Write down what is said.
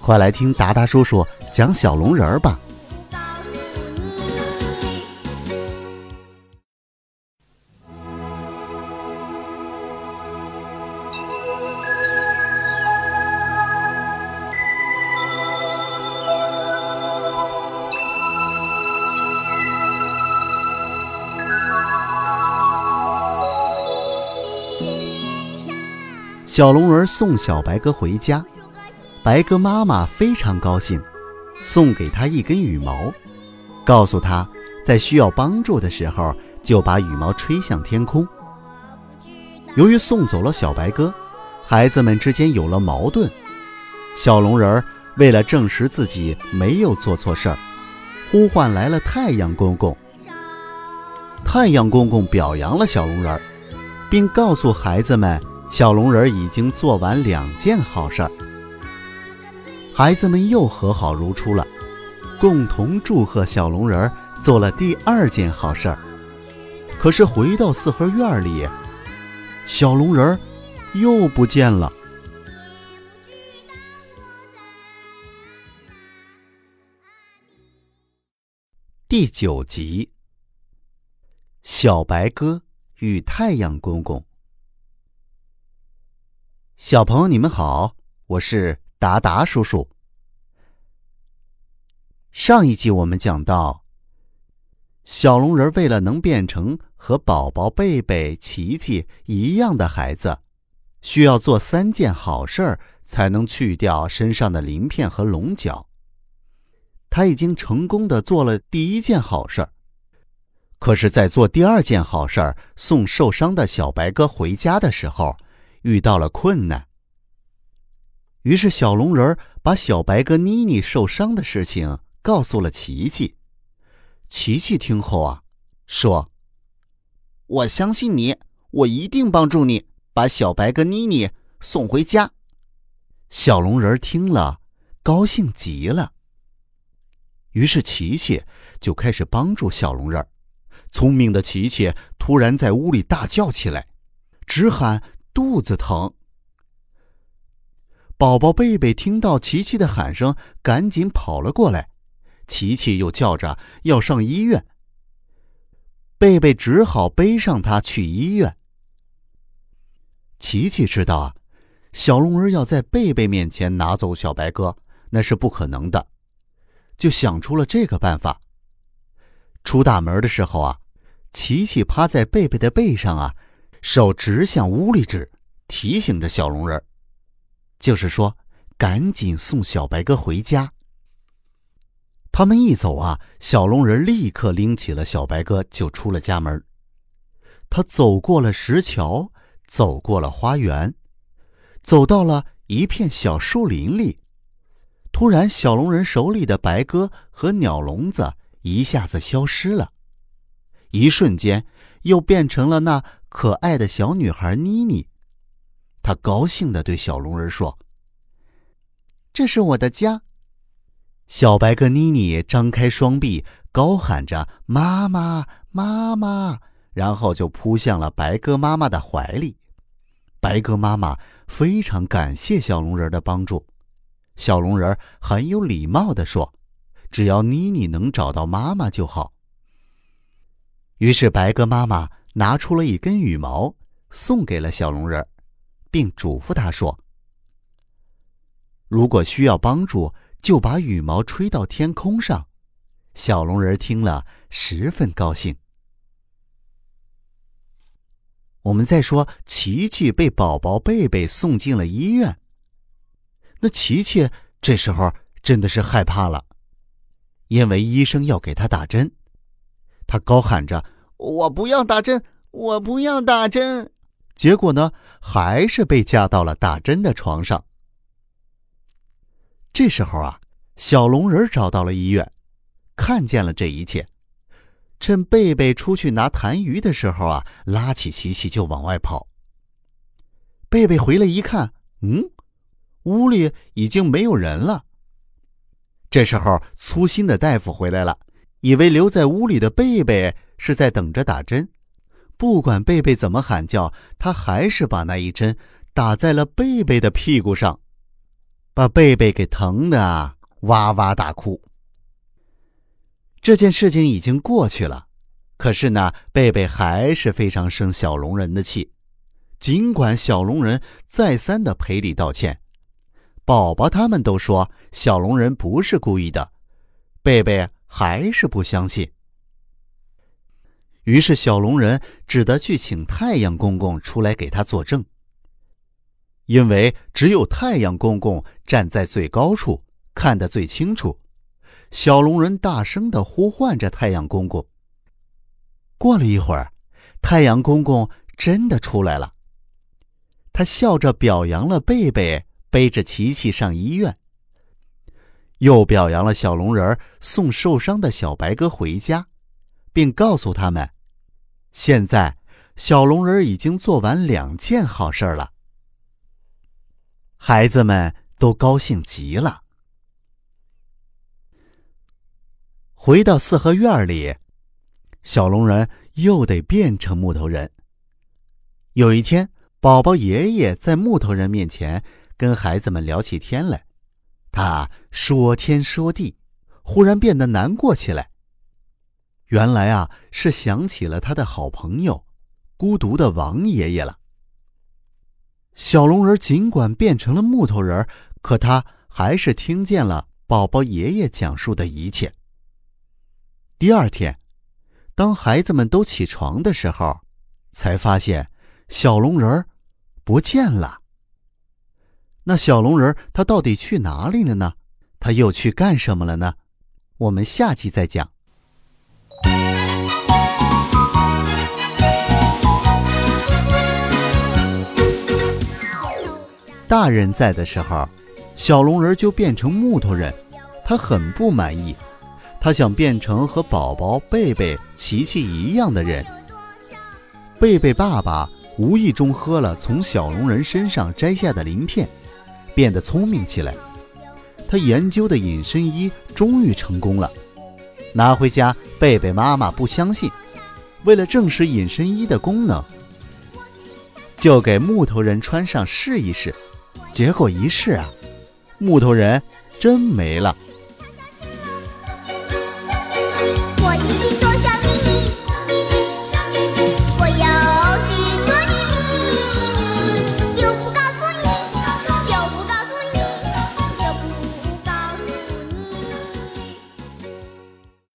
快来听达达叔叔讲小龙人儿吧。小龙人送小白鸽回家，白鸽妈妈非常高兴，送给他一根羽毛，告诉他，在需要帮助的时候就把羽毛吹向天空。由于送走了小白鸽，孩子们之间有了矛盾。小龙人为了证实自己没有做错事儿，呼唤来了太阳公公。太阳公公表扬了小龙人，并告诉孩子们。小龙人已经做完两件好事儿，孩子们又和好如初了，共同祝贺小龙人做了第二件好事儿。可是回到四合院里，小龙人又不见了。第九集：小白鸽与太阳公公。小朋友，你们好，我是达达叔叔。上一集我们讲到，小龙人为了能变成和宝宝贝贝、琪琪一样的孩子，需要做三件好事儿才能去掉身上的鳞片和龙角。他已经成功的做了第一件好事儿，可是，在做第二件好事儿——送受伤的小白鸽回家的时候。遇到了困难，于是小龙人把小白鸽妮妮受伤的事情告诉了琪琪。琪琪听后啊，说：“我相信你，我一定帮助你把小白跟妮妮送回家。”小龙人听了，高兴极了。于是琪琪就开始帮助小龙人。聪明的琪琪突然在屋里大叫起来，直喊。肚子疼，宝宝贝贝听到琪琪的喊声，赶紧跑了过来。琪琪又叫着要上医院，贝贝只好背上他去医院。琪琪知道啊，小龙儿要在贝贝面前拿走小白鸽，那是不可能的，就想出了这个办法。出大门的时候啊，琪琪趴在贝贝的背上啊。手直向屋里指，提醒着小龙人就是说，赶紧送小白鸽回家。他们一走啊，小龙人立刻拎起了小白鸽，就出了家门。他走过了石桥，走过了花园，走到了一片小树林里。突然，小龙人手里的白鸽和鸟笼子一下子消失了，一瞬间又变成了那。可爱的小女孩妮妮，她高兴地对小龙人说：“这是我的家。”小白鸽妮妮张开双臂，高喊着“妈妈，妈妈”，然后就扑向了白鸽妈妈的怀里。白鸽妈妈非常感谢小龙人的帮助。小龙人很有礼貌地说：“只要妮妮能找到妈妈就好。”于是白鸽妈妈。拿出了一根羽毛，送给了小龙人，并嘱咐他说：“如果需要帮助，就把羽毛吹到天空上。”小龙人听了十分高兴。我们再说，琪琪被宝宝贝贝送进了医院。那琪琪这时候真的是害怕了，因为医生要给他打针，他高喊着。我不要打针，我不要打针。结果呢，还是被架到了打针的床上。这时候啊，小龙人找到了医院，看见了这一切。趁贝贝出去拿痰盂的时候啊，拉起琪琪就往外跑。贝贝回来一看，嗯，屋里已经没有人了。这时候，粗心的大夫回来了，以为留在屋里的贝贝是在等着打针。不管贝贝怎么喊叫，他还是把那一针打在了贝贝的屁股上，把贝贝给疼的哇哇大哭。这件事情已经过去了，可是呢，贝贝还是非常生小龙人的气。尽管小龙人再三的赔礼道歉，宝宝他们都说小龙人不是故意的，贝贝还是不相信。于是小龙人只得去请太阳公公出来给他作证，因为只有太阳公公站在最高处，看得最清楚。小龙人大声的呼唤着太阳公公。过了一会儿，太阳公公真的出来了。他笑着表扬了贝贝背着琪琪上医院，又表扬了小龙人送受伤的小白鸽回家，并告诉他们，现在小龙人已经做完两件好事了。孩子们都高兴极了。回到四合院里，小龙人又得变成木头人。有一天，宝宝爷爷在木头人面前跟孩子们聊起天来，他说天说地，忽然变得难过起来。原来啊，是想起了他的好朋友，孤独的王爷爷了。小龙人尽管变成了木头人，可他还是听见了宝宝爷爷讲述的一切。第二天，当孩子们都起床的时候，才发现小龙人儿不见了。那小龙人他到底去哪里了呢？他又去干什么了呢？我们下期再讲。大人在的时候，小龙人就变成木头人，他很不满意。他想变成和宝宝贝贝、琪琪一样的人。贝贝爸爸无意中喝了从小龙人身上摘下的鳞片，变得聪明起来。他研究的隐身衣终于成功了，拿回家，贝贝妈妈不相信。为了证实隐身衣的功能，就给木头人穿上试一试。结果一试啊，木头人真没了。